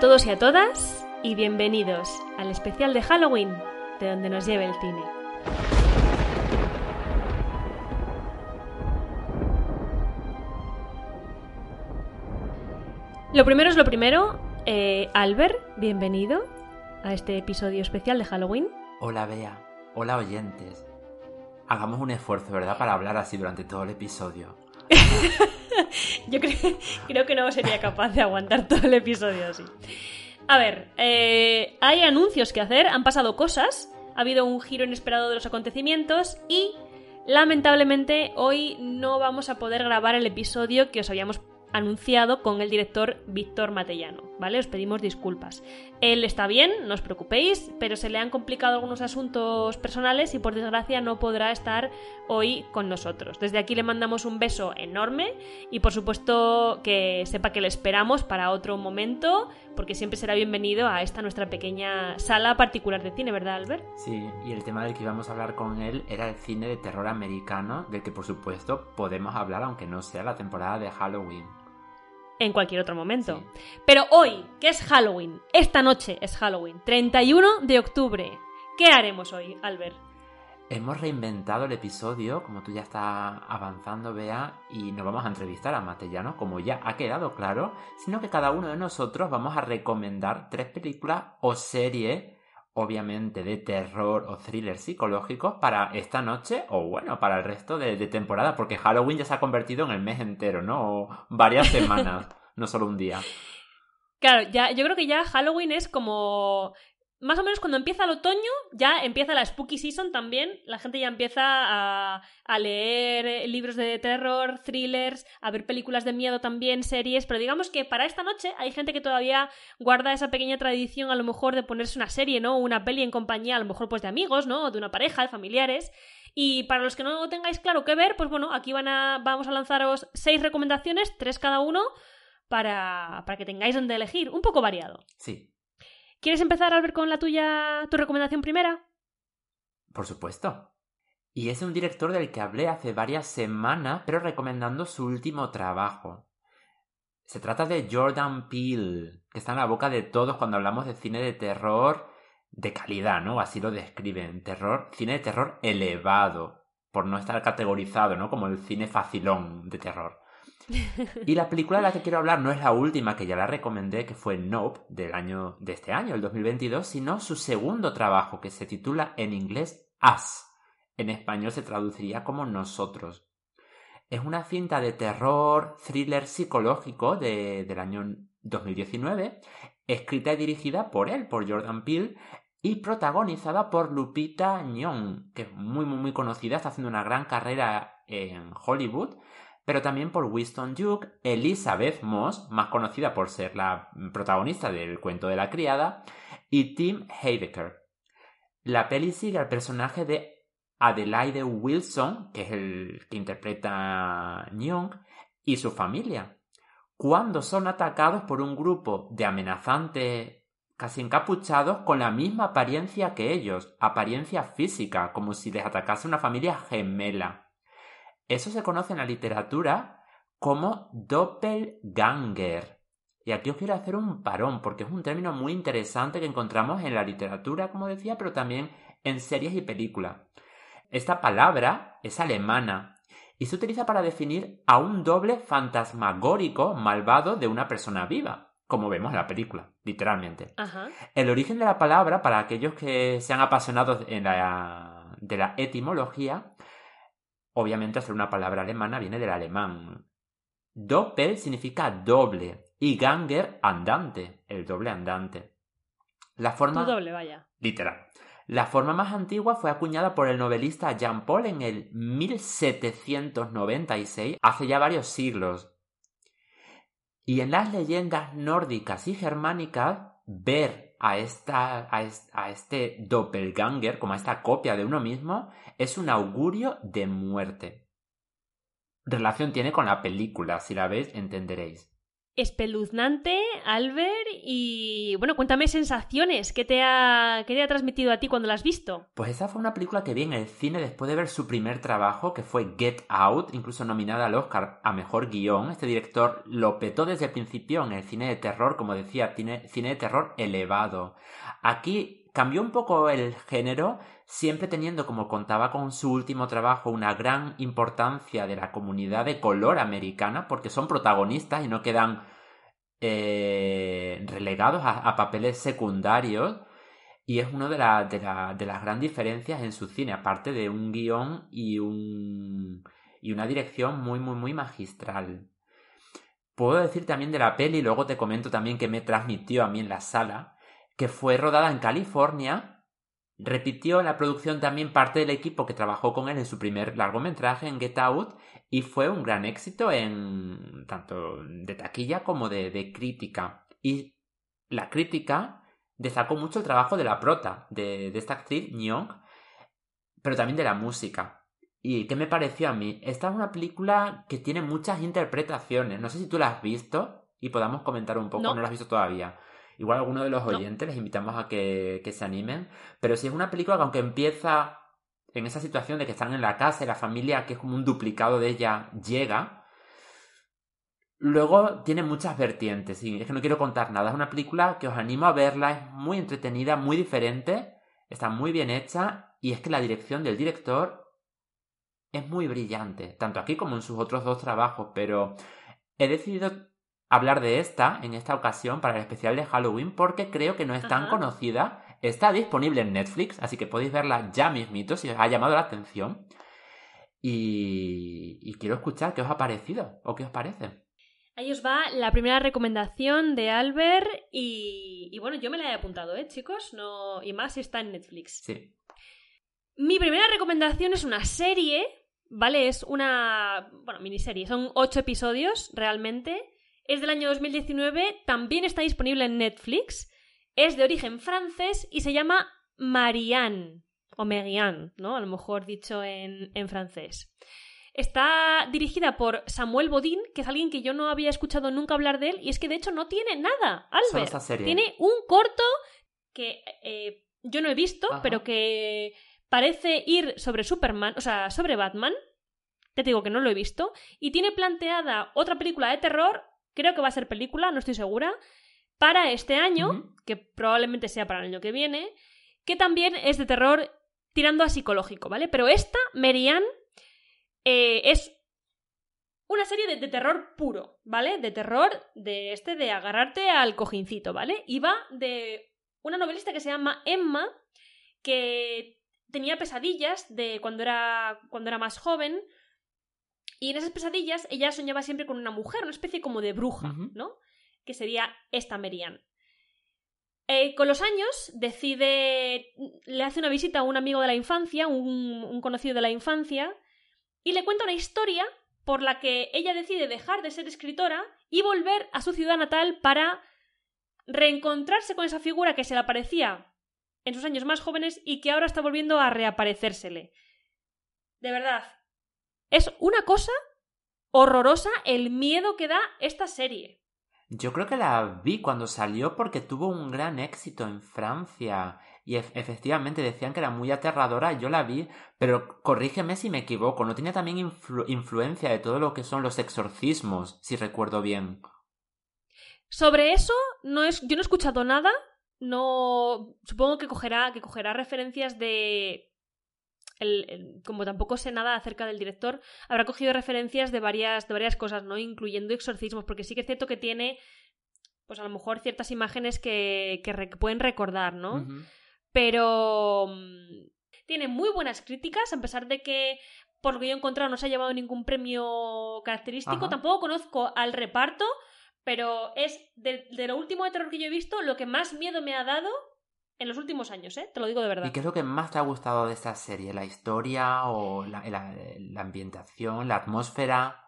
a todos y a todas y bienvenidos al especial de Halloween de donde nos lleve el cine. Lo primero es lo primero, eh, Albert, bienvenido a este episodio especial de Halloween. Hola Bea, hola oyentes. Hagamos un esfuerzo, ¿verdad? Para hablar así durante todo el episodio. Yo creo, creo que no sería capaz de aguantar todo el episodio así. A ver, eh, hay anuncios que hacer, han pasado cosas, ha habido un giro inesperado de los acontecimientos y lamentablemente hoy no vamos a poder grabar el episodio que os habíamos anunciado con el director Víctor Matellano, ¿vale? Os pedimos disculpas. Él está bien, no os preocupéis, pero se le han complicado algunos asuntos personales y por desgracia no podrá estar hoy con nosotros. Desde aquí le mandamos un beso enorme y por supuesto que sepa que le esperamos para otro momento, porque siempre será bienvenido a esta nuestra pequeña sala particular de cine, ¿verdad, Albert? Sí, y el tema del que íbamos a hablar con él era el cine de terror americano, del que por supuesto podemos hablar aunque no sea la temporada de Halloween en cualquier otro momento. Pero hoy, que es Halloween, esta noche es Halloween, 31 de octubre. ¿Qué haremos hoy, Albert? Hemos reinventado el episodio, como tú ya estás avanzando, Bea, y no vamos a entrevistar a Matellano, como ya ha quedado claro, sino que cada uno de nosotros vamos a recomendar tres películas o series, obviamente de terror o thriller psicológicos, para esta noche o bueno, para el resto de, de temporada, porque Halloween ya se ha convertido en el mes entero, ¿no? O varias semanas, no solo un día. Claro, ya, yo creo que ya Halloween es como más o menos cuando empieza el otoño, ya empieza la spooky season también. La gente ya empieza a, a, leer libros de terror, thrillers, a ver películas de miedo también, series. Pero digamos que para esta noche hay gente que todavía guarda esa pequeña tradición, a lo mejor, de ponerse una serie, ¿no? Una peli en compañía, a lo mejor, pues de amigos, ¿no? De una pareja, de familiares. Y para los que no tengáis claro qué ver, pues bueno, aquí van a, vamos a lanzaros seis recomendaciones, tres cada uno, para, para que tengáis donde elegir. Un poco variado. Sí. ¿Quieres empezar, Albert, con la tuya, tu recomendación primera? Por supuesto. Y es un director del que hablé hace varias semanas, pero recomendando su último trabajo. Se trata de Jordan Peele, que está en la boca de todos cuando hablamos de cine de terror de calidad, ¿no? Así lo describen. Terror, cine de terror elevado, por no estar categorizado, ¿no? Como el cine facilón de terror. Y la película de la que quiero hablar no es la última, que ya la recomendé, que fue Nope, del año, de este año, el 2022, sino su segundo trabajo, que se titula en inglés Us. En español se traduciría como Nosotros. Es una cinta de terror, thriller psicológico de, del año 2019, escrita y dirigida por él, por Jordan Peele, y protagonizada por Lupita Nyong, que es muy, muy, muy conocida, está haciendo una gran carrera en Hollywood pero también por Winston Duke, Elizabeth Moss, más conocida por ser la protagonista del cuento de la criada, y Tim Heidecker. La peli sigue al personaje de Adelaide Wilson, que es el que interpreta Young, y su familia, cuando son atacados por un grupo de amenazantes casi encapuchados con la misma apariencia que ellos, apariencia física, como si les atacase una familia gemela. Eso se conoce en la literatura como doppelganger. Y aquí os quiero hacer un parón, porque es un término muy interesante que encontramos en la literatura, como decía, pero también en series y películas. Esta palabra es alemana y se utiliza para definir a un doble fantasmagórico malvado de una persona viva, como vemos en la película. literalmente. Ajá. El origen de la palabra, para aquellos que sean apasionados en la, de la etimología, obviamente ser una palabra alemana viene del alemán. Doppel significa doble y Ganger andante, el doble andante. La forma Tu doble, vaya. literal. La forma más antigua fue acuñada por el novelista Jean Paul en el 1796, hace ya varios siglos. Y en las leyendas nórdicas y germánicas, ver a, esta, a, es- a este doppelganger, como a esta copia de uno mismo, es un augurio de muerte. Relación tiene con la película, si la veis entenderéis. Espeluznante, Albert, y bueno, cuéntame sensaciones. ¿Qué te, ha, ¿Qué te ha transmitido a ti cuando la has visto? Pues esa fue una película que vi en el cine después de ver su primer trabajo, que fue Get Out, incluso nominada al Oscar a Mejor Guión. Este director lo petó desde el principio en el cine de terror, como decía, cine, cine de terror elevado. Aquí cambió un poco el género, siempre teniendo, como contaba con su último trabajo, una gran importancia de la comunidad de color americana, porque son protagonistas y no quedan eh, relegados a- papeles secundarios. Y es una de, de, de las grandes diferencias en su cine, aparte de un guion y, un, y una dirección muy, muy, muy magistral. Puedo decir también de la peli, luego te comento también que me transmitió a mí en la sala, que fue rodada en California. Repitió en la producción también parte del equipo que trabajó con él en su primer largometraje en Get Out y fue un gran éxito en tanto de taquilla como de, de crítica. Y la crítica destacó mucho el trabajo de la prota, de, de esta actriz, Nyong, pero también de la música. ¿Y qué me pareció a mí? Esta es una película que tiene muchas interpretaciones. No sé si tú la has visto y podamos comentar un poco. No. No, la has visto todavía. Igual alguno de los No. oyentes les invitamos a que, que se animen. Pero si es una película que aunque empieza en esa situación de que están en la casa y la familia, que es como un duplicado de ella, llega, Luego tiene muchas vertientes y es que no quiero contar nada. Es una película que os animo a verla, es muy entretenida, muy diferente, está muy bien hecha y es que la dirección del director es muy brillante, tanto aquí como en sus otros dos trabajos, pero he decidido hablar de esta en esta ocasión para el especial de Halloween porque creo que no es tan Ajá. conocida. Está disponible en Netflix, así que podéis verla ya mismito si os ha llamado la atención. Y, y quiero escuchar qué os ha parecido o qué os parece. Ahí os va la primera recomendación de Albert y, y bueno, yo me la he apuntado, ¿eh, chicos? No, y más si está en Netflix. Sí. Mi primera recomendación es una serie, ¿vale? Es una, bueno, miniserie, son ocho episodios realmente. Es del año 2019, también está disponible en Netflix. Es de origen francés y se llama Marianne, o Marianne, ¿no? A lo mejor dicho en, en francés. Está dirigida por Samuel Bodin, que es alguien que yo no había escuchado nunca hablar de él, y es que de hecho no tiene nada, Albert. Tiene un corto que eh, yo no he visto, Ajá. pero que parece ir sobre Superman, o sea, sobre Batman. Te digo que no lo he visto. Y tiene planteada otra película de terror, creo que va a ser película, no estoy segura, para este año, que probablemente sea para el año que viene, que también es de terror tirando a psicológico, ¿vale? Pero esta, Merian, eh, es una serie de, de terror puro, ¿vale? De terror de este de agarrarte al cojincito, ¿vale? Y va de una novelista que se llama Emma, que tenía pesadillas de cuando era, cuando era más joven. Y en esas pesadillas ella soñaba siempre con una mujer, una especie como de bruja. ¿no? Que sería esta Merian. Eh, con los años decide, le hace una visita a un amigo de la infancia, un, un conocido de la infancia, y le cuenta una historia por la que ella decide dejar de ser escritora y volver a su ciudad natal para reencontrarse con esa figura que se le aparecía en sus años más jóvenes y que ahora está volviendo a reaparecérsele. De verdad, es una cosa horrorosa el miedo que da esta serie. Yo creo que la vi cuando salió porque tuvo un gran éxito en Francia. Y ef- efectivamente decían que era muy aterradora, yo la vi, pero corrígeme si me equivoco, ¿no tenía también influ- influencia de todo lo que son los exorcismos, si recuerdo bien? Sobre eso, no es, yo no he escuchado nada. No. Supongo que cogerá, que cogerá referencias de. El- el- como tampoco sé nada acerca del director, habrá cogido referencias de varias, de varias cosas, ¿no? Incluyendo exorcismos, porque sí que es cierto que tiene pues a lo mejor ciertas imágenes que, que re- pueden recordar, ¿no? Pero mm, tiene muy buenas críticas, a pesar de que, por lo que yo he encontrado, no se ha llevado ningún premio característico. Ajá. Tampoco conozco al reparto, pero es de, de lo último de terror que yo he visto, lo que más miedo me ha dado en los últimos años, ¿eh? Te lo digo de verdad. ¿Y qué es lo que más te ha gustado de esta serie? ¿La historia o la, la- la ambientación, la atmósfera?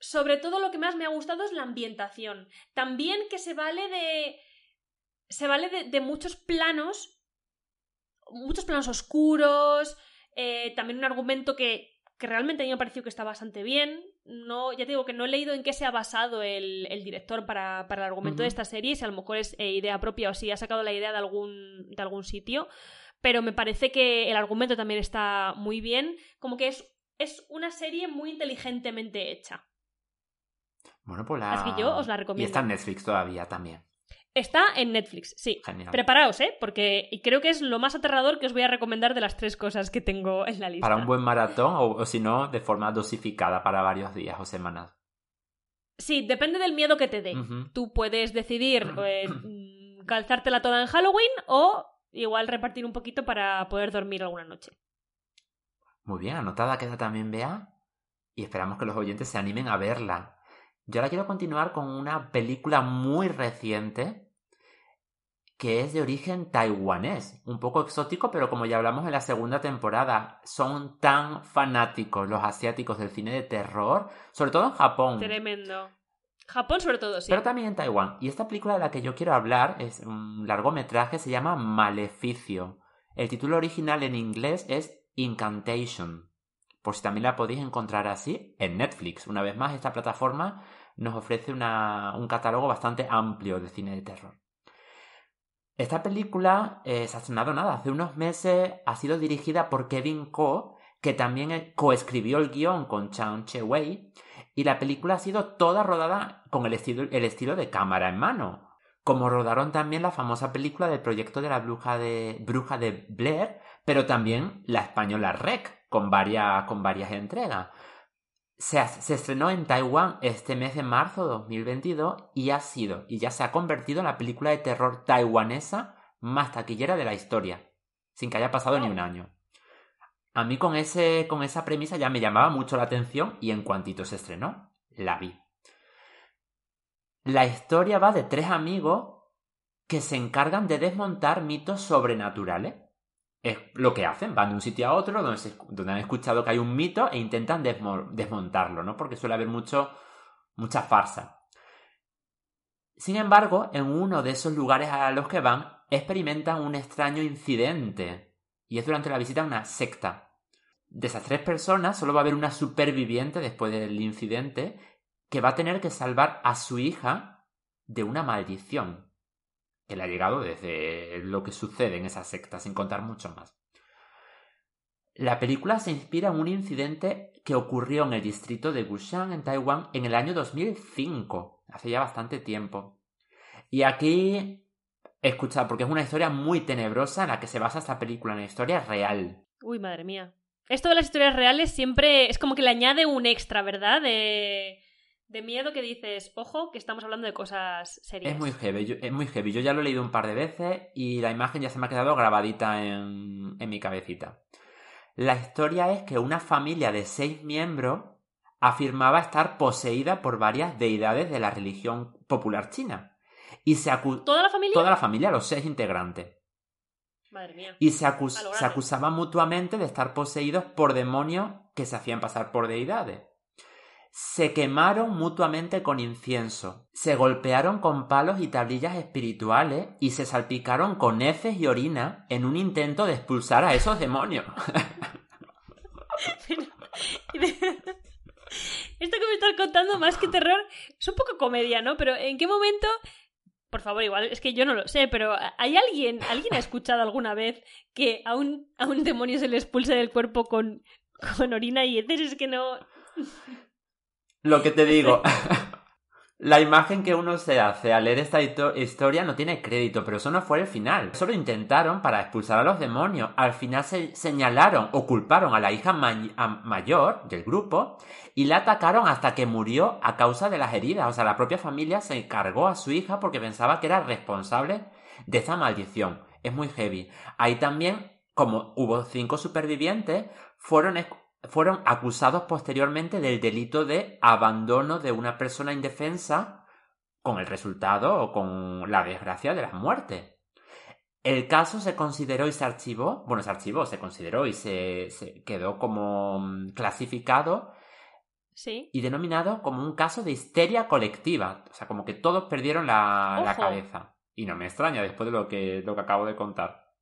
Sobre todo lo que más me ha gustado es la ambientación. También que se vale de. Se vale de, de muchos planos. Muchos planos oscuros. eh, también un argumento que, que realmente a mí me ha parecido que está bastante bien. No, ya te digo que no he leído en qué se ha basado el, el director para, para el argumento de esta serie, si a lo mejor es eh, idea propia o si ha sacado la idea de algún, de algún sitio. Pero me parece que el argumento también está muy bien. Como que es, es una serie muy inteligentemente hecha. Bueno, pues la... Así que yo os la Y recomiendo. está en Netflix todavía también. Está en Netflix, sí. Genial. Preparaos, ¿eh? Porque creo que es lo más aterrador que os voy a recomendar de las tres cosas que tengo en la lista. Para un buen maratón o, o si no, de forma dosificada para varios días o semanas. Sí, depende del miedo que te dé. Tú puedes decidir eh, mm, calzártela toda en Halloween o igual repartir un poquito para poder dormir alguna noche. Muy bien, anotada queda también Bea. Y esperamos que los oyentes se animen a verla. Yo ahora quiero continuar con una película muy reciente que es de origen taiwanés. Un poco exótico, pero como ya hablamos en la segunda temporada, son tan fanáticos los asiáticos del cine de terror, sobre todo en Japón. Tremendo. Japón sobre todo, sí. Pero también en Taiwán. Y esta película de la que yo quiero hablar es un largometraje, se llama Maleficio. El título original en inglés es Incantation. Por si también la podéis encontrar así en Netflix. Una vez más, esta plataforma nos ofrece una- un catálogo bastante amplio de cine de terror. Esta película eh, se ha estrenado nada, hace unos meses, ha sido dirigida por Kevin Ko, que también eh, coescribió el guion con Chang Che-wei, y la película ha sido toda rodada con el estilo, el estilo de cámara en mano. Como rodaron también la famosa película del proyecto de la bruja de, bruja de Blair, pero también la española Rec, con varias, con varias entregas. Se, estrenó en Taiwán este mes de marzo de 2022 y ha sido, y ya se ha convertido en la película de terror taiwanesa más taquillera de la historia, sin que haya pasado ni un año. A mí con, ese, con esa premisa ya me llamaba mucho la atención y en cuantito se estrenó, la vi. La historia va de tres amigos que se encargan de desmontar mitos sobrenaturales. Es lo que hacen, van de un sitio a otro donde, han escuchado que hay un mito e intentan desmo- desmontarlo, ¿no? Porque suele haber mucho, mucha farsa. Sin embargo, en uno de esos lugares a los que van, experimentan un extraño incidente. Y es durante la visita a una secta. De esas tres personas, solo va a haber una superviviente después del incidente que va a tener que salvar a su hija de una maldición que le ha llegado desde lo que sucede en esa secta, sin contar mucho más. La película se inspira en un incidente que ocurrió en el distrito de Gushan, en Taiwán, en el año 2005, hace ya bastante tiempo. Y aquí, escuchad, porque es una historia muy tenebrosa en la que se basa esta película, en la historia real. Uy, madre mía. Esto de las historias reales siempre es como que le añade un extra, ¿verdad? De, de miedo que dices, ojo, que estamos hablando de cosas serias. Es muy heavy, yo, es muy heavy. Yo ya lo he leído un par de veces y la imagen ya se me ha quedado grabadita en, en mi cabecita. La historia es que una familia de seis miembros afirmaba estar poseída por varias deidades de la religión popular china. Y se acu- ¿Toda la familia? toda la familia, los seis integrantes. Madre mía. Y se, acus- acusaban mutuamente de estar poseídos por demonios que se hacían pasar por deidades. Se quemaron mutuamente con incienso, se golpearon con palos y tablillas espirituales y se salpicaron con heces y orina en un intento de expulsar a esos demonios. Esto que me estás contando, más que terror, es un poco comedia, ¿no? Pero ¿en qué momento? Por favor, igual, es que yo no lo sé, pero ¿hay alguien, alguien ha escuchado alguna vez que a un, a un demonio se le expulse del cuerpo con, con orina y heces? Es que no... Lo que te digo. La imagen que uno se hace al leer esta historia no tiene crédito, pero eso no fue el final. Eso lo intentaron para expulsar a los demonios. Al final se señalaron o culparon a la hija mayor del grupo y la atacaron hasta que murió a causa de las heridas. O sea, la propia familia se encargó a su hija porque pensaba que era responsable de esa maldición. Es muy heavy. Ahí también, como hubo cinco supervivientes, fueron fueron acusados posteriormente del delito de abandono de una persona indefensa con el resultado o con la desgracia de la muerte. El caso se consideró y se archivó, bueno, se archivó, se consideró y se, quedó como mm, clasificado ¿Sí? y denominado como un caso de histeria colectiva. O sea, como que todos perdieron la, la cabeza. Y no me extraña después de lo que, lo que acabo de contar.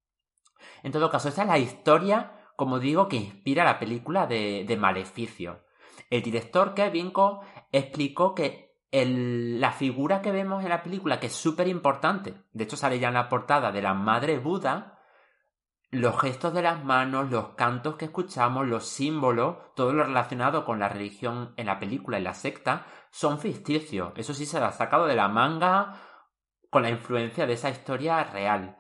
En todo caso, esa es la historia como digo, que inspira la película de, de Maleficio. El director Kevin Co explicó que la figura que vemos en la película, que es súper importante, de hecho sale ya en la portada de la Madre Buda, los gestos de las manos, los cantos que escuchamos, los símbolos, todo lo relacionado con la religión en la película y la secta, son ficticios. Eso sí se ha sacado de la manga con la influencia de esa historia real.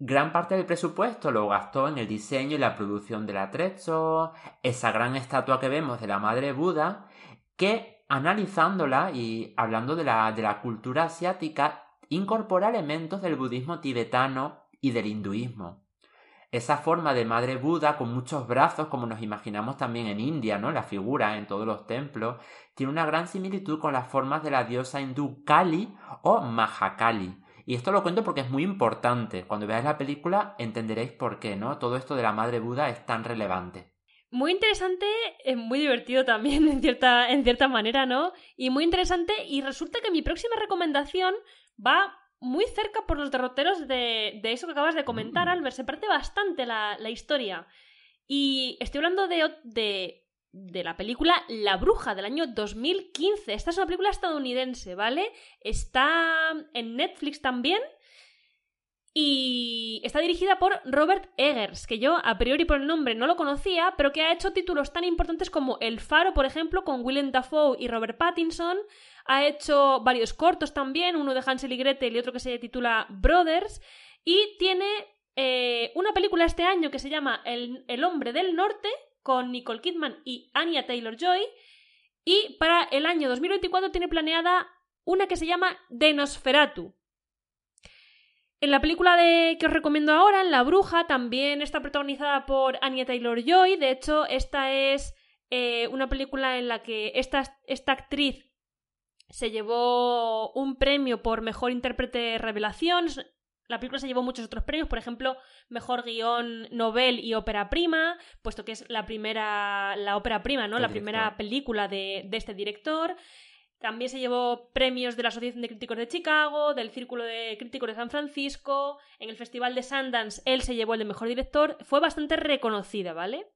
Gran parte del presupuesto lo gastó en el diseño y la producción del atrecho, esa gran estatua que vemos de la Madre Buda, que analizándola y hablando de la, de la cultura asiática, incorpora elementos del budismo tibetano y del hinduismo. Esa forma de Madre Buda con muchos brazos, como nos imaginamos también en India, ¿no? La figura en todos los templos, tiene una gran similitud con las formas de la diosa hindú Kali o Mahakali, y esto lo cuento porque es muy importante. Cuando veáis la película entenderéis por qué, ¿no? Todo esto de la Madre Buda es tan relevante. Muy interesante, es muy divertido también en cierta, en cierta manera, ¿no? Y muy interesante y resulta que mi próxima recomendación va muy cerca por los derroteros de, de eso que acabas de comentar, mm. Albert. Se parte bastante la, la historia. Y estoy hablando de, de de la película La Bruja del año 2015. Esta es una película estadounidense, ¿vale? Está en Netflix también. Y está dirigida por Robert Eggers, que yo a priori por el nombre no lo conocía, pero que ha hecho títulos tan importantes como El Faro, por ejemplo, con Willem Dafoe y Robert Pattinson. Ha hecho varios cortos también, uno de Hansel y Gretel y otro que se titula Brothers. Y tiene eh, una película este año que se llama el, el Hombre del Norte, con Nicole Kidman y Anya Taylor Joy. Y para el año 2024 tiene planeada una que se llama Denosferatu. En la película de, que os recomiendo ahora, en La Bruja, también está protagonizada por Anya Taylor Joy. De hecho, esta es eh, una película en la que esta, esta actriz se llevó un premio por mejor intérprete revelación. La película se llevó muchos otros premios, por ejemplo, mejor guion novel y ópera prima, puesto que es la primera, la ópera prima, ¿no? la primera película de, de, este director. También se llevó premios de la Asociación de Críticos de Chicago, del Círculo de Críticos de San Francisco, en el Festival de Sundance él se llevó el de Mejor Director, fue bastante reconocida, ¿vale?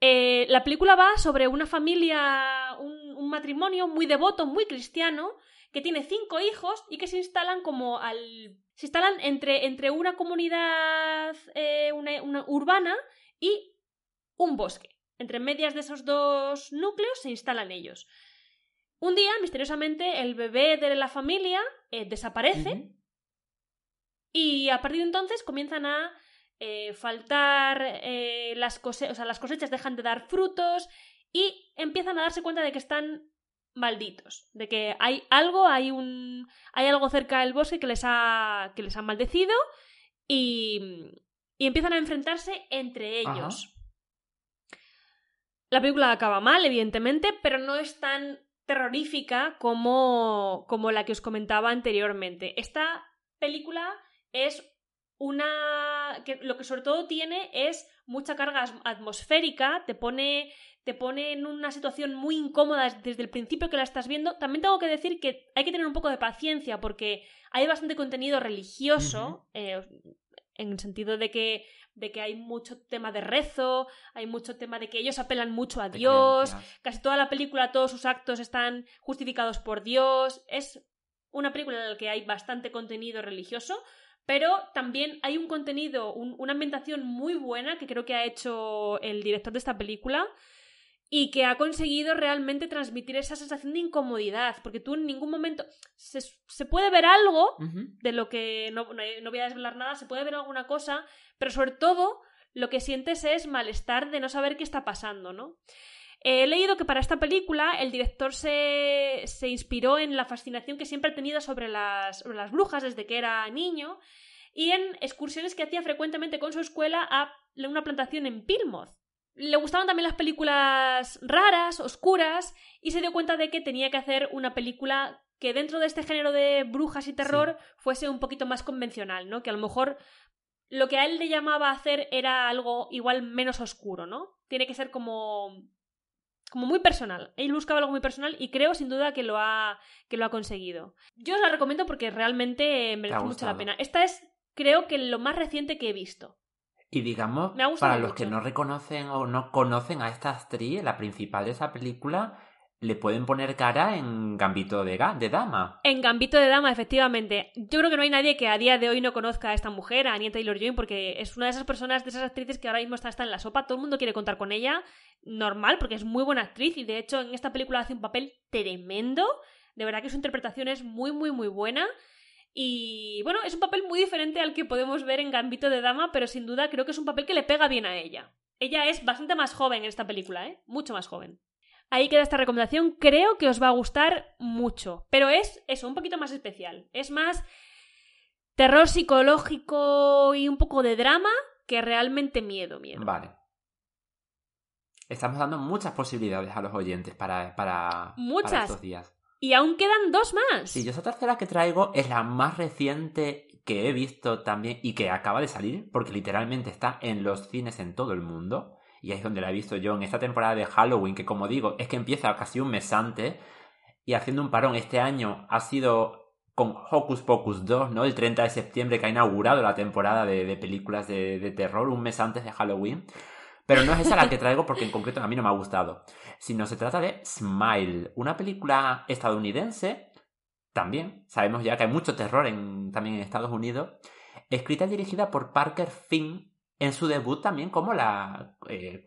Eh, la película va sobre una familia, un, un matrimonio muy devoto, muy cristiano, que tiene cinco hijos y que se instalan como al se instalan entre, entre una comunidad eh, una, urbana y un bosque. Entre medias de esos dos núcleos se instalan ellos. Un día, misteriosamente, el bebé de la familia eh, desaparece y a partir de entonces comienzan a eh, faltar las, o sea, las cosechas dejan de dar frutos y empiezan a darse cuenta de que están malditos, de que hay algo, hay un hay algo cerca del bosque que les ha que les ha maldecido y y empiezan a enfrentarse entre ellos. La película acaba mal, evidentemente, pero no es tan terrorífica como como la que os comentaba anteriormente. Esta película es una que lo que sobre todo tiene es mucha carga atmosférica, te pone te pone en una situación muy incómoda desde el principio que la estás viendo. También tengo que decir que hay que tener un poco de paciencia porque hay bastante contenido religioso, eh, en el sentido de que, de que hay mucho tema de rezo, hay mucho tema de que ellos apelan mucho a Dios, casi toda la película, todos sus actos están justificados por Dios. Es una película en la que hay bastante contenido religioso, pero también hay un contenido, una ambientación muy buena que creo que ha hecho el director de esta película y que ha conseguido realmente transmitir esa sensación de incomodidad, porque tú en ningún momento se, se puede ver algo de lo que no, no, no voy a desvelar nada, se puede ver alguna cosa, pero sobre todo lo que sientes es malestar de no saber qué está pasando, ¿no? He leído que para esta película el director se, se inspiró en la fascinación que siempre ha tenido sobre las, sobre las brujas desde que era niño y en excursiones que hacía frecuentemente con su escuela a una plantación en Pilmoth. Le gustaban también las películas raras, oscuras, y se dio cuenta de que tenía que hacer una película que dentro de este género de brujas y terror fuese un poquito más convencional, ¿no? Que a lo mejor lo que a él le llamaba hacer era algo igual menos oscuro, ¿no? Tiene que ser como como muy personal. Él buscaba algo muy personal y creo sin duda que lo ha que lo ha conseguido. Yo os la recomiendo porque realmente merece mucho la pena. Esta es creo que lo más reciente que he visto. Y digamos, para los que no reconocen o no conocen a esta actriz, la principal de esa película, le pueden poner cara en Gambito de, de Dama. En Gambito de Dama, efectivamente. Yo creo que no hay nadie que a día de hoy no conozca a esta mujer, a Anya Taylor-Joy, porque es una de esas personas, de esas actrices que ahora mismo está, está en la sopa. Todo el mundo quiere contar con ella. Normal, porque es muy buena actriz y de hecho en esta película hace un papel tremendo. De verdad que su interpretación es muy, muy, muy buena. Y bueno, es un papel muy diferente al que podemos ver en Gambito de Dama, pero sin duda creo que es un papel que le pega bien a ella. Ella es bastante más joven en esta película, ¿eh? Mucho más joven. Ahí queda esta recomendación, creo que os va a gustar mucho, pero es eso, un poquito más especial. Es más terror psicológico y un poco de drama que realmente miedo, miedo. Vale. Estamos dando muchas posibilidades a los oyentes para, para, Muchas. para estos días. Y aún quedan dos más. Sí, yo esa tercera que traigo es la más reciente que he visto también y que acaba de salir, porque literalmente está en los cines en todo el mundo. Y ahí es donde la he visto yo en esta temporada de Halloween, que como digo, es que empieza casi un mes antes. Y haciendo un parón este año ha sido con Hocus Pocus 2, ¿no? El 30 de septiembre que ha inaugurado la temporada de, películas de, de terror, un mes antes de Halloween. Pero no es esa la que traigo porque en concreto a mí no me ha gustado. Sino se trata de Smile, una película estadounidense también. Sabemos ya que hay mucho terror también en Estados Unidos. Escrita y dirigida por Parker Finn en su debut también como, la, eh,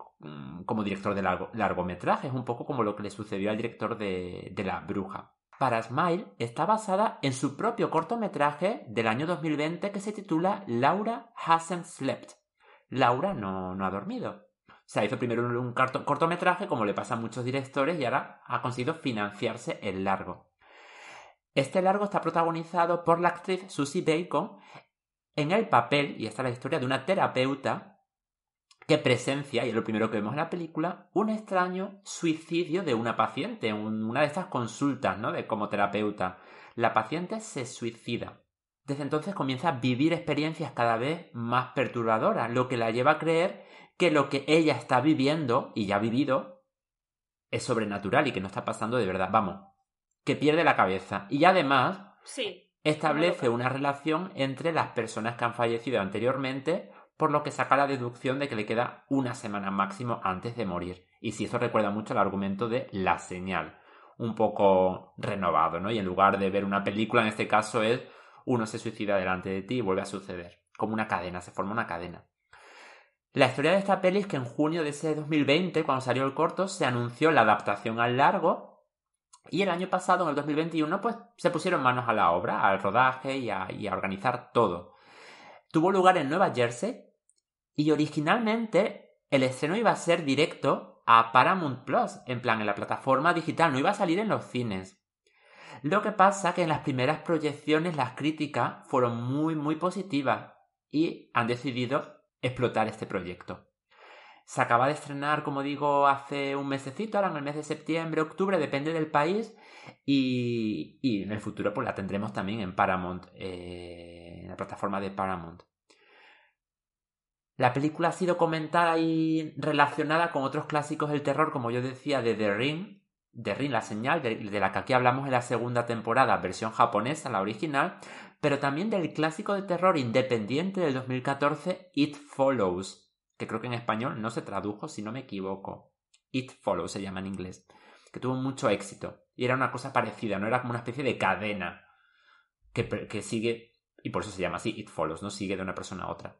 como director de largo, largometraje. Es un poco como lo que le sucedió al director de, de La Bruja. Para Smile está basada en su propio cortometraje del año 2020 que se titula Laura Hasn't Slept. Laura no, no ha dormido. O sea, hizo primero un, cortometraje, como le pasa a muchos directores, y ahora ha conseguido financiarse el largo. Este largo está protagonizado por la actriz Susie Bacon en el papel, y esta es la historia de una terapeuta que presencia, y es lo primero que vemos en la película, un extraño suicidio de una paciente, un- una de estas consultas, ¿no? De como terapeuta. La paciente se suicida. Desde entonces comienza a vivir experiencias cada vez más perturbadoras, lo que la lleva a creer que lo que ella está viviendo y ya ha vivido es sobrenatural y que no está pasando de verdad. Vamos, que pierde la cabeza. Y además Sí. establece una relación entre las personas que han fallecido anteriormente, por lo que saca la deducción de que le queda una semana máximo antes de morir. Y si eso recuerda mucho al argumento de la señal, un poco renovado, ¿no? Y en lugar de ver una película, en este caso es uno se suicida delante de ti y vuelve a suceder. Como una cadena, se forma una cadena. La historia de esta peli es que en junio de ese 2020, cuando salió el corto, se anunció la adaptación al largo y el año pasado, en el 2021, pues se pusieron manos a la obra, al rodaje y a, organizar todo. Tuvo lugar en Nueva Jersey y originalmente el estreno iba a ser directo a Paramount Plus, en plan en la plataforma digital, no iba a salir en los cines. Lo que pasa que en las primeras proyecciones las críticas fueron muy muy positivas y han decidido explotar este proyecto. Se acaba de estrenar, como digo, hace un mesecito, ahora en el mes de septiembre, octubre, depende del país. Y, y en el futuro pues la tendremos también en Paramount, eh, en la plataforma de Paramount. La película ha sido comentada y relacionada con otros clásicos del terror, como yo decía, de The Ring, The Ring, la señal, de, de la que aquí hablamos en la segunda temporada, versión japonesa, la original, pero también del clásico de terror independiente del 2014, It Follows, que creo que en español no se tradujo, si no me equivoco. It Follows se llama en inglés, que tuvo mucho éxito. Y era una cosa parecida, no era como una especie de cadena que, que sigue Y por eso se llama así, It Follows, ¿no? Sigue de una persona a otra.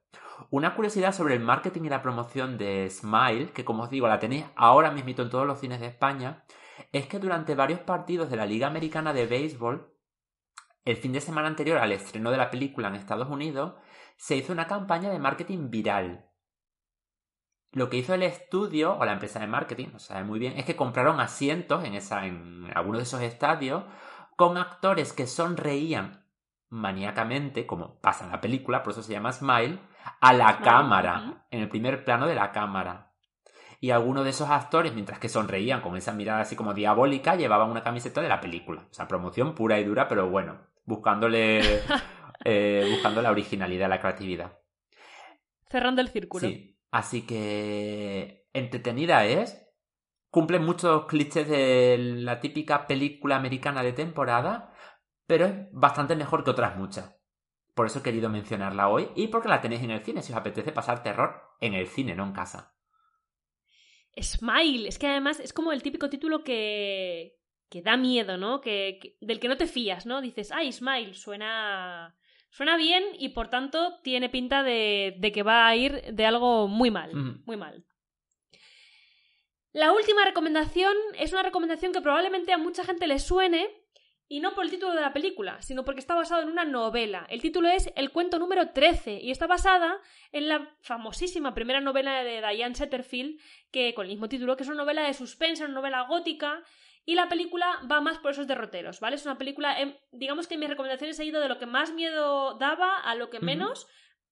Una curiosidad sobre el marketing y la promoción de Smile, que como os digo, la tenéis ahora mismo en todos los cines de España, es que durante varios partidos de la Liga Americana de Béisbol, el fin de semana anterior al estreno de la película en Estados Unidos, se hizo una campaña de marketing viral. Lo que hizo el estudio o la empresa de marketing, no sabe muy bien, es que compraron asientos en, esa, en algunos de esos estadios con actores que sonreían maníacamente, como pasa en la película, por eso se llama Smile, a la cámara, en el primer plano de la cámara. Y algunos de esos actores, mientras que sonreían con esa mirada así como diabólica, llevaban una camiseta de la película. O sea, promoción pura y dura, pero bueno, buscándole, eh, buscando la originalidad, la creatividad. Cerrando el círculo. Sí, así que entretenida es. Cumple muchos clichés de la típica película americana de temporada, pero es bastante mejor que otras muchas. Por eso he querido mencionarla hoy y porque la tenéis en el cine, si os apetece pasar terror en el cine, no en casa. Smile, es que además es como el típico título que, que da miedo, ¿no? Que, del que no te fías, ¿no? Dices, ay, Smile, suena, suena bien y por tanto tiene pinta de, de que va a ir de algo muy mal, muy mal. La última recomendación es una recomendación que probablemente a mucha gente le suene, y no por el título de la película, sino porque está basado en una novela. El título es El cuento número 13 y está basada en la famosísima primera novela de Diane Setterfield, que con el mismo título, que es una novela de suspense, una novela gótica, y la película va más por esos derroteros, ¿vale? Es una película, em, digamos que mis recomendaciones ha ido de lo que más miedo daba a lo que menos,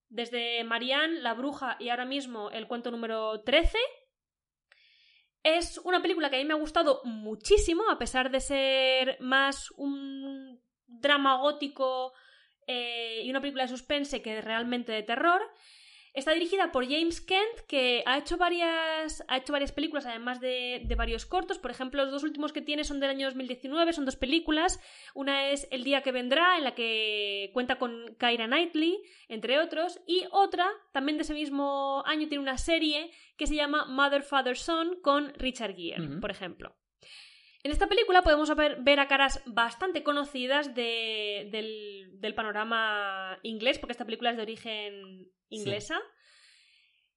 desde Marianne, La Bruja y ahora mismo el cuento número 13 es una película que a mí me ha gustado muchísimo, a pesar de ser más un drama gótico eh, y una película de suspense que realmente de terror. Está dirigida por James Kent, que ha hecho varias, ha hecho varias películas, además de, de, varios cortos. Por ejemplo, los dos últimos que tiene son del año 2019, son dos películas. Una es El día que vendrá, en la que cuenta con Kyra Knightley, entre otros. Y otra, también de ese mismo año, tiene una serie que se llama Mother, Father, Son, con Richard Gere, por ejemplo. En esta película podemos ver, a caras bastante conocidas del, panorama inglés, porque esta película es de origen inglesa.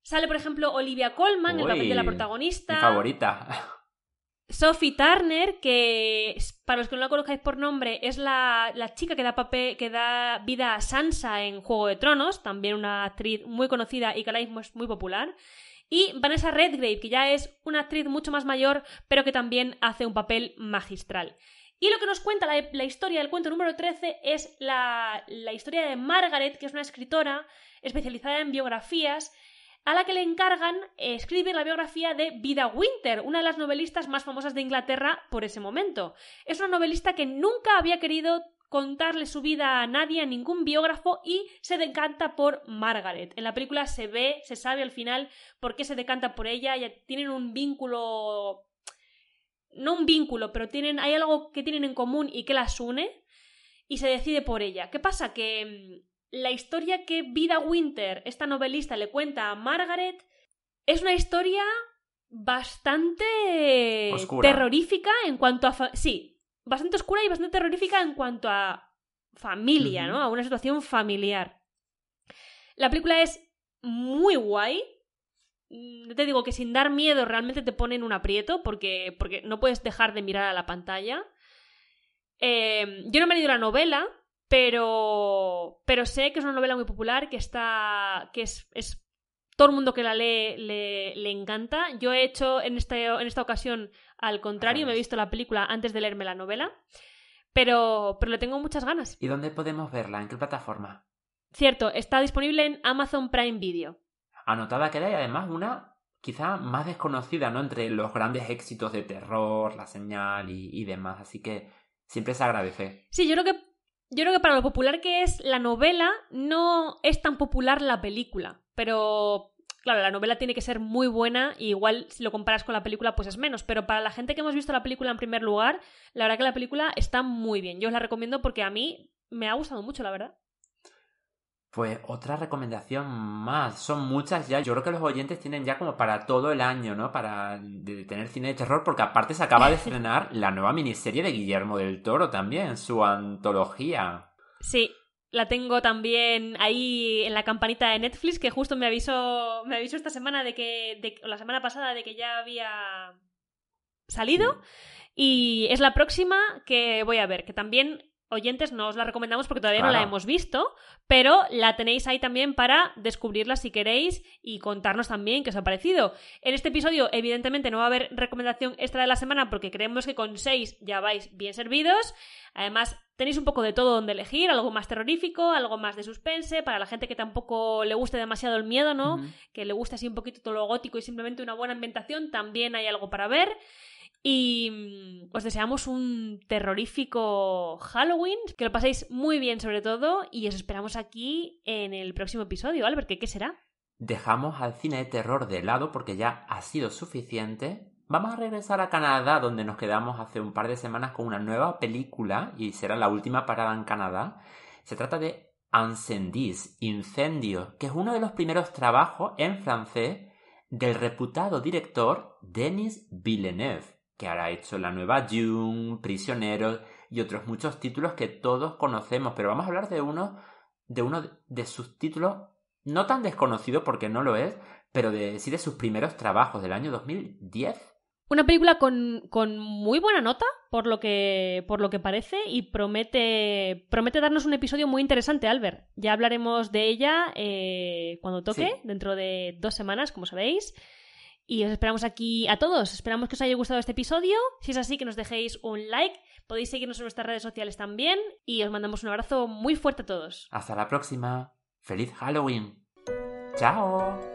Sale, por ejemplo, Olivia Colman, el papel de la protagonista. Mi favorita. Sophie Turner, que para los que no la conozcáis por nombre, es la, chica que da, papel, que da vida a Sansa en Juego de Tronos, también una actriz muy conocida y que ahora mismo es muy popular. Y Vanessa Redgrave, que ya es una actriz mucho más mayor, pero que también hace un papel magistral. Y lo que nos cuenta la, historia del cuento número 13 es la, la historia de Margaret, que es una escritora especializada en biografías, a la que le encargan escribir la biografía de Vida Winter, una de las novelistas más famosas de Inglaterra por ese momento. Es una novelista que nunca había querido contarle su vida a nadie, a ningún biógrafo, y se decanta por Margaret. En la película se ve, se sabe al final por qué se decanta por ella, ya tienen un vínculo. No un vínculo, pero tienen. hay algo que tienen en común y que las une. Y se decide por ella. ¿Qué pasa? Que mm, la historia que Vida Winter, esta novelista, le cuenta a Margaret, es una historia bastante terrorífica en cuanto a... Sí, bastante oscura y bastante terrorífica en cuanto a familia, ¿no? A una situación familiar. La película es muy guay. Mm, te digo que sin dar miedo realmente te pone en un aprieto porque, porque no puedes dejar de mirar a la pantalla. Em, yo no me he leído la novela, pero, pero sé que es una novela muy popular, que está. que es, es todo el mundo que la lee le, le, encanta. Yo he hecho en, este, en esta ocasión al contrario, me he visto la película antes de leerme la novela, pero, pero le tengo muchas ganas. ¿Y dónde podemos verla? ¿En qué plataforma? Cierto, está disponible en Amazon Prime Video. Anotada queda y además una quizá más desconocida, ¿no? Entre los grandes éxitos de terror, la señal y, y demás. Así que siempre se agradece. Sí, yo creo que yo creo que para lo popular que es la novela, no es tan popular la película. Pero Claro, la novela tiene que ser muy buena y igual si lo comparas con la película pues es menos, pero para la gente que hemos visto la película en primer lugar, la verdad que la película está muy bien. Yo os la recomiendo porque a mí me ha gustado mucho, la verdad. Pues otra recomendación más, son muchas ya, yo creo que los oyentes tienen ya como para todo el año, ¿no? Para tener cine de terror, porque aparte se acaba de estrenar la nueva miniserie de Guillermo del Toro también, su antología. Sí, la tengo también ahí en la campanita de Netflix, que justo me avisó, me avisó esta semana de que, de, la semana pasada de que ya había salido. Y es la próxima que voy a ver, que también oyentes no os la recomendamos porque todavía no la hemos visto, pero la tenéis ahí también para descubrirla si queréis y contarnos también qué os ha parecido. En este episodio, evidentemente, no va a haber recomendación extra de la semana porque creemos que con seis ya vais bien servidos. Además, tenéis un poco de todo donde elegir, algo más terrorífico, algo más de suspense, para la gente que tampoco le guste demasiado el miedo, ¿no? Que le gusta así un poquito todo lo gótico y simplemente una buena ambientación, también hay algo para ver. Y mm, os deseamos un terrorífico Halloween, que lo paséis muy bien sobre todo y os esperamos aquí en el próximo episodio. Albert, ¿qué, será? Dejamos al cine de terror de lado porque ya ha sido suficiente. Vamos a regresar a Canadá donde nos quedamos hace un par de semanas con una nueva película y será la última parada en Canadá. Se trata de Incendis, Incendio, que es uno de los primeros trabajos en francés del reputado director Denis Villeneuve que ahora ha hecho la nueva June, Prisioneros y otros muchos títulos que todos conocemos, pero vamos a hablar de uno de uno de sus títulos no tan desconocido porque no lo es, pero de sí de sus primeros trabajos del año 2010. Una película con, con, muy buena nota, por lo que, por lo que parece, y promete, promete darnos un episodio muy interesante, Albert. Ya hablaremos de ella eh, cuando toque, dentro de dos semanas, como sabéis. Y os esperamos aquí a todos. Esperamos que os haya gustado este episodio. Si es así, que nos dejéis un like. Podéis seguirnos en nuestras redes sociales también. Y os mandamos un abrazo muy fuerte a todos. Hasta la próxima. ¡Feliz Halloween! ¡Chao!